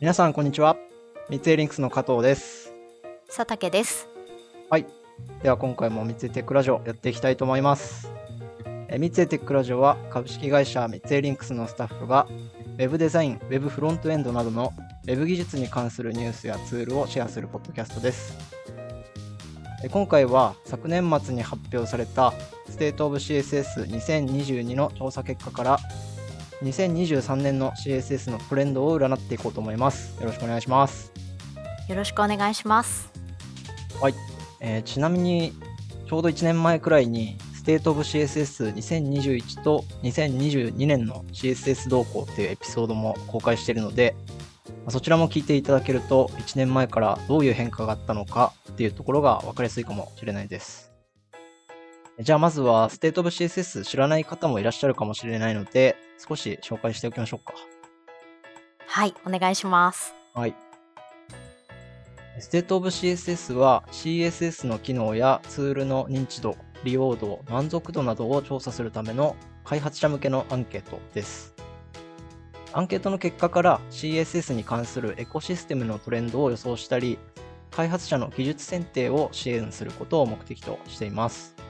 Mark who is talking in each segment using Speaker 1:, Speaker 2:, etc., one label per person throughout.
Speaker 1: 皆さん、こんにちは。三井リンクスの加藤です。
Speaker 2: 佐竹です。
Speaker 1: はい。では、今回も三井テックラジオやっていきたいと思います。えー三井テックラジオは株式会社三井リンクスのスタッフが Web デザイン、Web フロントエンドなどの Web 技術に関するニュースやツールをシェアするポッドキャストです。えー今回は昨年末に発表された State of CSS2022 の調査結果から2023年の CSS のトレンドを占っていこうと思います。よろしくお願いします。
Speaker 2: よろしくお願いします。
Speaker 1: えーちなみにちょうど1年前くらいに State of CSS2021 と2022年の CSS 動向っていうエピソードも公開しているのでまあそちらも聞いていただけると1年前からどういう変化があったのかっていうところが分かりやすいかもしれないです。じゃあまずは State of CSS 知らない方もいらっしゃるかもしれないので少し紹介しておきましょうか。
Speaker 2: はい、お願いします。
Speaker 1: はい。State of CSS は CSS の機能やツールの認知度、利用度、満足度などを調査するための開発者向けのアンケートです。アンケートの結果から CSS に関するエコシステムのトレンドを予想したり、開発者の技術選定を支援することを目的としています。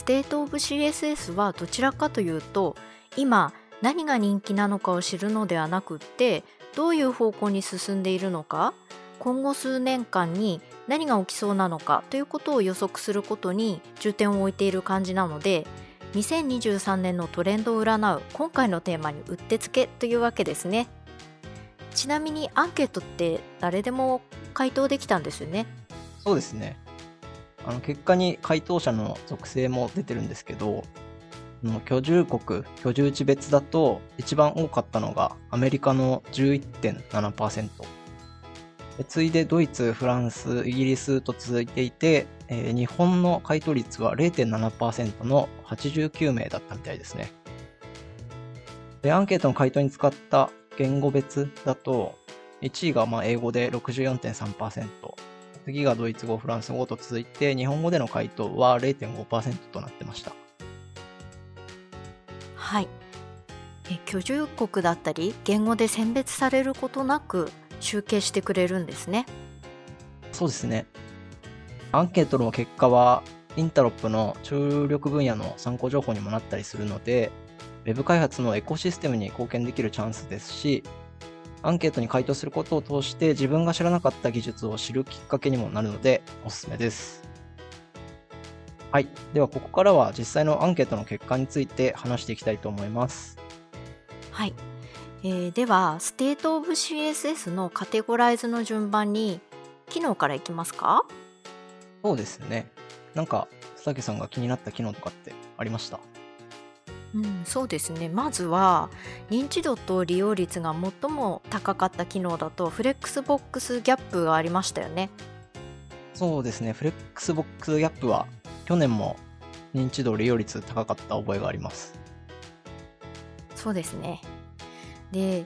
Speaker 2: State of CSS はどちらかというと、今何が人気なのかを知るのではなくって、どういう方向に進んでいるのか、今後数年間に何が起きそうなのかということを予測することに重点を置いている感じなので、2023年のトレンドを占う今回のテーマにうってつけというわけですね。ちなみにアンケートって誰でも回答できたんですよね。
Speaker 1: そうですね。あの結果に回答者の属性も出てるんですけど、の居住国、居住地別だと一番多かったのがアメリカの11.7%。次いでドイツ、フランス、イギリスと続いていて、えー日本の回答率は0.7%の89名だったみたいですね。で、アンケートの回答に使った言語別だと、1位がまあ英語で64.3%、次がドイツ語、フランス語と続いて、日本語での回答は0.5%となってました。
Speaker 2: はい。え居住国だったり言語で選別されることなく集計してくれるんですね。
Speaker 1: そうですね。アンケートの結果は、インタロップの注力分野の参考情報にもなったりするので、Web 開発のエコシステムに貢献できるチャンスですし、アンケートに回答することを通して自分が知らなかった技術を知るきっかけにもなるのでおすすめです。はい。ではここからは実際のアンケートの結果について話していきたいと思います。
Speaker 2: はい。えーでは、 State of CSS のカテゴライズの順番に機能からいきますか？
Speaker 1: そうですね。なんか、佐竹さんが気になった機能とかってありました？
Speaker 2: うん、そうですね。まずは認知度と利用率が最も高かった機能だと Flexbox Gap がありましたよね。
Speaker 1: そうですね。 Flexbox Gap は去年も認知度利用率高かった覚えがあります。
Speaker 2: そうですね。で、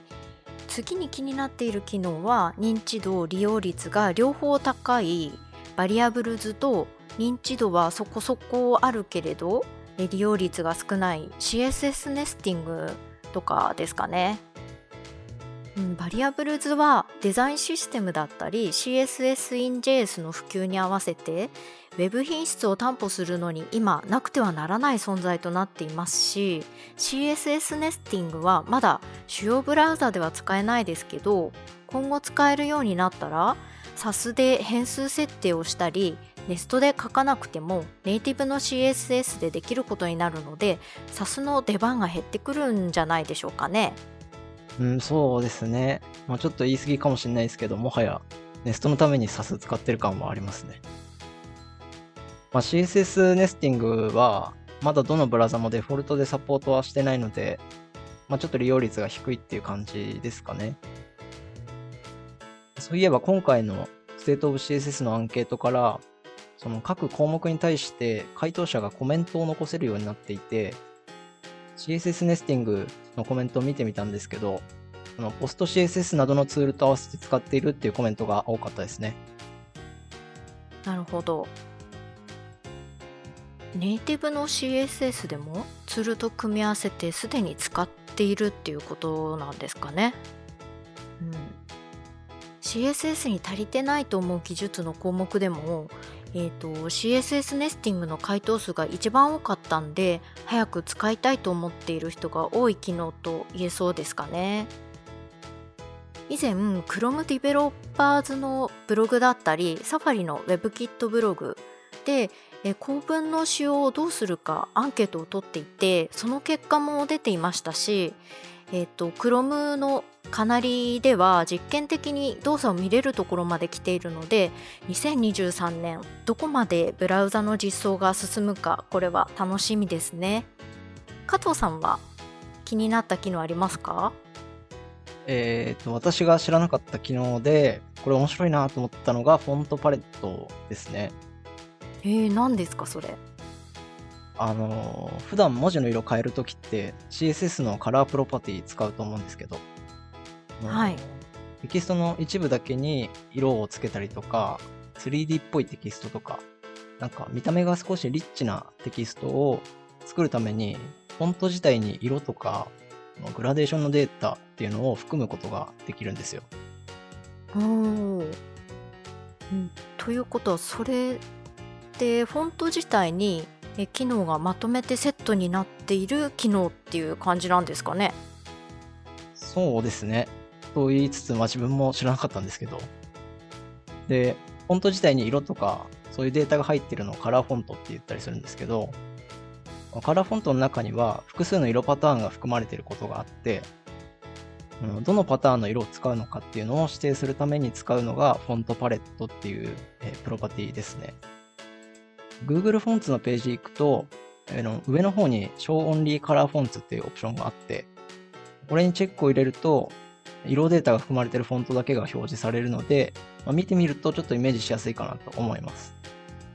Speaker 2: 次に気になっている機能は認知度利用率が両方高いVariables と認知度はそこそこあるけれどえ利用率が少ない CSS ネスティングとかですかね。うん、 Variables はデザインシステムだったり CSS in JS の普及に合わせて Web 品質を担保するのに今なくてはならない存在となっていますし CSS ネスティングはまだ主要ブラウザでは使えないですけど今後使えるようになったら SAS で変数設定をしたりネストで書かなくてもネイティブの CSS でできることになるので SAS の出番が減ってくるんじゃないでしょうかね。
Speaker 1: うん、そうですね。まあちょっと言い過ぎかもしれないですけど、もはやネストのために SAS 使ってる感はありますね。まあ、CSS ネスティングは、まだどのブラウザもデフォルトでサポートはしてないので、まあ、ちょっと利用率が低いっていう感じですかね。そういえば今回の State of CSS のアンケートから、その各項目に対して回答者がコメントを残せるようになっていて、CSS ネスティングのコメントを見てみたんですけど、あのポスト CSS などのツールと合わせて使っているっていうコメントが多かったですね。
Speaker 2: なるほど。ネイティブの CSS でもツールと組み合わせてすでに使っているっていうことなんですかね。うん CSS に足りてないと思う技術の項目でも、えーと、CSS ネスティングの回答数が一番多かったんで早く使いたいと思っている人が多い機能と言えそうですかね。以前 Chrome ディベロッパーズのブログだったり Safari の WebKit ブログでえ構文の使用をどうするかアンケートを取っていてその結果も出ていましたし、えーと、Chrome のカナリでは実験的に動作を見れるところまで来ているので2023年どこまでブラウザの実装が進むかこれは楽しみですね。加藤さんは気になった機能ありますか？
Speaker 1: えっ、と、私が知らなかった機能で、これ面白いなと思ったのが、フォントパレットですね。
Speaker 2: えー、何ですかそれ？
Speaker 1: あのー、普段文字の色変えるときって CSS のカラープロパティ使うと思うんですけど、
Speaker 2: はい、
Speaker 1: テキストの一部だけに色をつけたりとか 3D っぽいテキストとかなんか見た目が少しリッチなテキストを作るためにフォント自体に色とかグラデーションのデータっていうのを含むことができるんですよ。
Speaker 2: おうん、ということはそれでフォント自体に機能がまとめてセットになっている機能っていう感じなんですかね？
Speaker 1: そうですね。と言いつつ、まあ、自分も知らなかったんですけど。で、フォント自体に色とか、そういうデータが入ってるのをカラーフォントって言ったりするんですけど、カラーフォントの中には複数の色パターンが含まれていることがあって、どのパターンの色を使うのかっていうのを指定するために使うのがフォントパレットっていう、えプロパティですね。Google フォンツのページ行くと、えの上の方に Show Only Color Fonts っていうオプションがあって、これにチェックを入れると、色データが含まれてるフォントだけが表示されるので、まあ、見てみるとちょっとイメージしやすいかなと思います。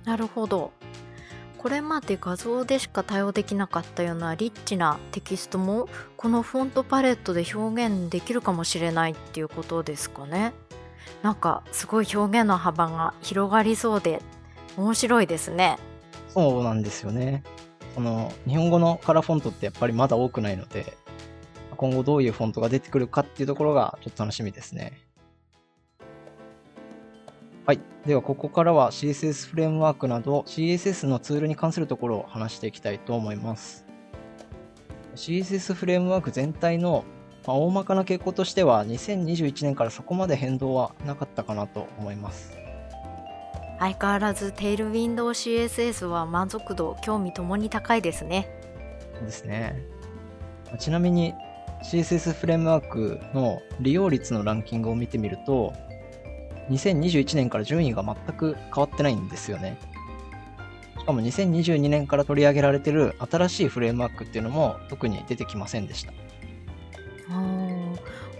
Speaker 2: なるほど。これまで画像でしか対応できなかったようなリッチなテキストもこのフォントパレットで表現できるかもしれないっていうことですかね。なんかすごい表現の幅が広がりそうで面白いですね。
Speaker 1: そうなんですよね。その日本語のカラーフォントってやっぱりまだ多くないので、今後どういうフォントが出てくるかっていうところがちょっと楽しみですね。はい。では、ここからは CSS フレームワークなど CSS のツールに関するところを話していきたいと思います。CSS フレームワーク全体の大まかな傾向としては2021年からそこまで変動はなかったかなと思います。
Speaker 2: 相変わらずテールウィンドウ CSS は満足度興味ともに高いですね。
Speaker 1: そうですね。ちなみに CSS フレームワークの利用率のランキングを見てみると2021年から順位が全く変わってないんですよね。しかも2022年から取り上げられてる新しいフレームワークっていうのも特に出てきませんでした。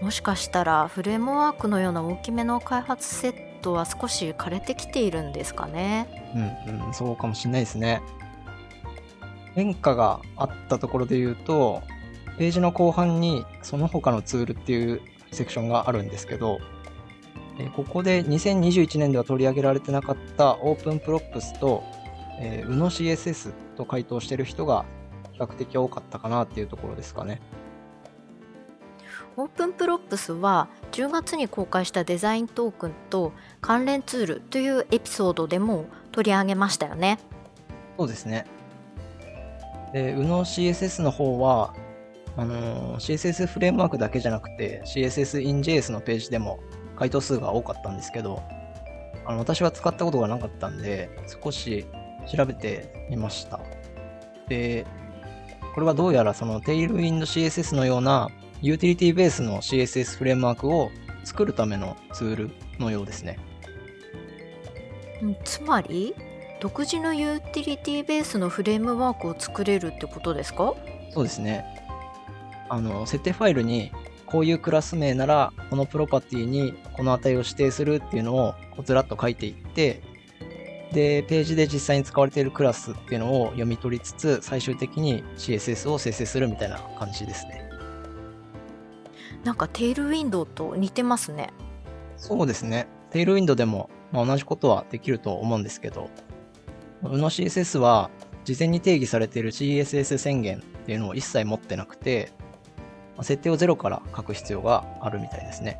Speaker 2: もしかしたらフレームワークのような大きめの開発セットは少し枯れてきているんですかね。
Speaker 1: うん、うん、そうかもしれないですね。変化があったところで言うと、ページの後半にその他のツールっていうセクションがあるんですけど、えここで2021年では取り上げられてなかった Open Props と、えー、UNOCSS と回答してる人が比較的多かったかなっていうところですかね。
Speaker 2: Open Props は10月に公開したデザイントークンと関連ツールというエピソードでも取り上げましたよね。
Speaker 1: そうですね。で、UNOCSS の方は、あのー、CSS フレームワークだけじゃなくて CSS in JS のページでも回答数が多かったんですけど、あの私は使ったことがなかったんで、少し調べてみました。で、これはどうやらその Tailwind CSS のようなユーティリティベースの CSS フレームワークを作るためのツールのようですね。
Speaker 2: つまり独自のユーティリティベースのフレームワークを作れるってことですか？
Speaker 1: そうですね。あの設定ファイルにこういうクラス名ならこのプロパティにこの値を指定するっていうのをこうずらっと書いていってでページで実際に使われているクラスっていうのを読み取りつつ最終的に CSS を生成するみたいな感じですね。
Speaker 2: なんかテールウィンドウと似てますね。
Speaker 1: そうですね。テールウィンドウでも、まあ、同じことはできると思うんですけど、UNOCSS は事前に定義されている CSS 宣言っていうのを一切持ってなくて、設定をゼロから書く必要があるみたいですね。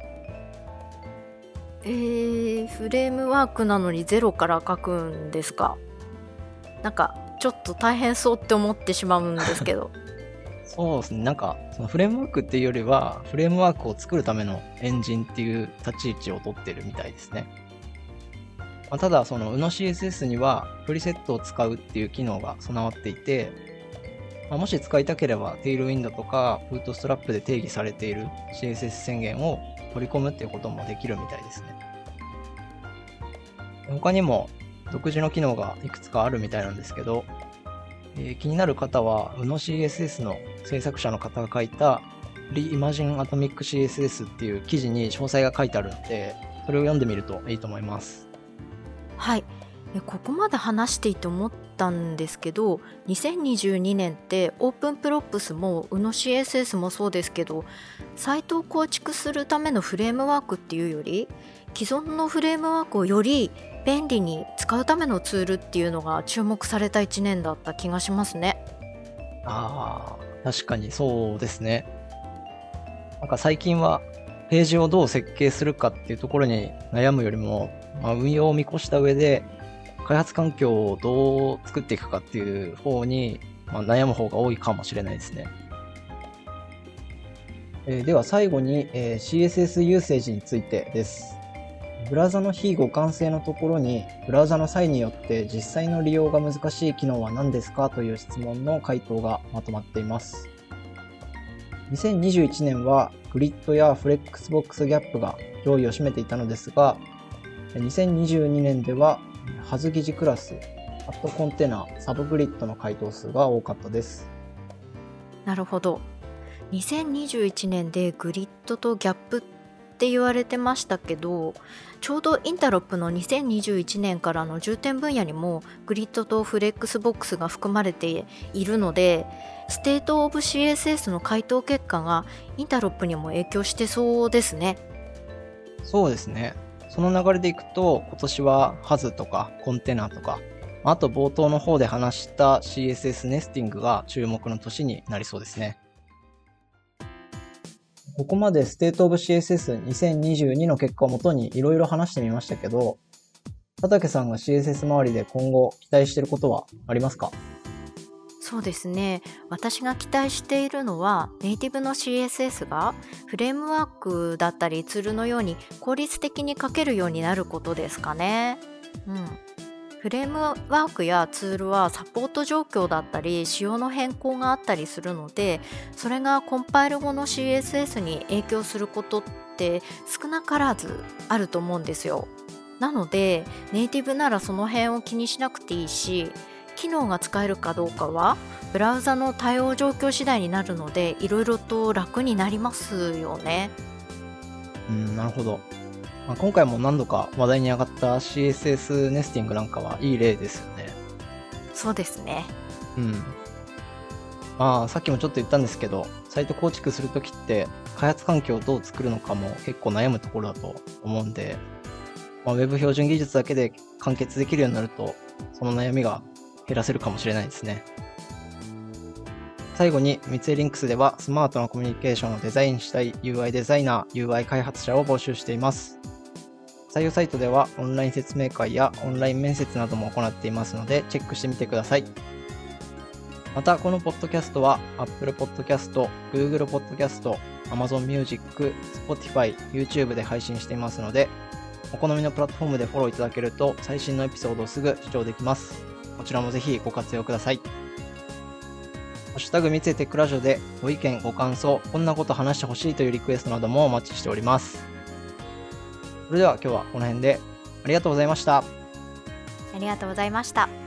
Speaker 2: えー、フレームワークなのにゼロから書くんですか？なんかちょっと大変そうって思ってしまうんですけど
Speaker 1: そうですね。なんか、そのフレームワークっていうよりは、フレームワークを作るためのエンジンっていう立ち位置を取ってるみたいですね。まあ、ただ、その UNOCSS にはプリセットを使うっていう機能が備わっていて、まあ、もし使いたければ、テイルウィンドとかフートストラップで定義されている CSS 宣言を取り込むっていうこともできるみたいですね。他にも独自の機能がいくつかあるみたいなんですけど、えー、気になる方は、UNOCSS の制作者の方が書いた Reimagine Atomic CSS っていう記事に詳細が書いてあるので、それを読んでみるといいと思います。
Speaker 2: はい。ここまで話していて思ったんですけど2022年ってオープンプロップスも UNOCSS もそうですけどサイトを構築するためのフレームワークっていうより既存のフレームワークをより便利に使うためのツールっていうのが注目された1年だった気がしますね。
Speaker 1: ああ、確かにそうですね。なんか最近はページをどう設計するかっていうところに悩むよりも、まあ、運用を見越した上で開発環境をどう作っていくかっていう方に、まあ、悩む方が多いかもしれないですね。えー、では最後に、えー、CSS ユーセージについてです。ブラウザの非互換性のところに、ブラウザの際によって実際の利用が難しい機能は何ですかという質問の回答がまとまっています。2021年はグリッドやフレックスボックスギャップが上位を占めていたのですが、2022年では has 疑似クラス、@container、subgrid の回答数が多かったです。
Speaker 2: なるほど。2021年で Grid と Gap って言われてましたけどちょうど Interop の2021年からの重点分野にも Grid と Flexbox が含まれているのでステートオブ CSS の回答結果がインタロップにも影響してそうですね。
Speaker 1: そうですね。その流れでいくと今年はハズとかコンテナとかあと冒頭の方で話した CSS ネスティングが注目の年になりそうですね。ここまで State of CSS2022 の結果をもとにいろいろ話してみましたけど、佐竹さんが CSS 周りで今後期待していることはありますか？
Speaker 2: そうですね。私が期待しているのはネイティブの CSS がフレームワークだったりツールのように効率的に書けるようになることですかね。うん。フレームワークやツールはサポート状況だったり仕様の変更があったりするのでそれがコンパイル後の CSS に影響することって少なからずあると思うんですよ。なのでネイティブならその辺を気にしなくていいし機能が使えるかどうかはブラウザの対応状況次第になるのでいろいろと楽になりますよね。
Speaker 1: うんなるほど。まあ、今回も何度か話題に上がった CSS ネスティングなんかはいい例ですよね。
Speaker 2: そうですね。
Speaker 1: うん。まあ、さっきもちょっと言ったんですけど、サイト構築するときって、開発環境をどう作るのかも結構悩むところだと思うんで、まあ、Web 標準技術だけで完結できるようになると、その悩みが減らせるかもしれないですね。最後に、三井リンクスではスマートなコミュニケーションをデザインしたい UI デザイナー、UI 開発者を募集しています。採用サイトではオンライン説明会やオンライン面接なども行っていますのでチェックしてみてください。また、このポッドキャストは Apple Podcast、Google Podcast、Amazon Music、Spotify、YouTube で配信していますので、お好みのプラットフォームでフォローいただけると最新のエピソードをすぐ視聴できます。こちらもぜひご活用ください。ハッシュタグ三井テックラジオでご意見、ご感想、こんなこと話してほしいというリクエストなどもお待ちしております。それでは今日はこの辺でありがとうございました。あ
Speaker 2: りがとうございました。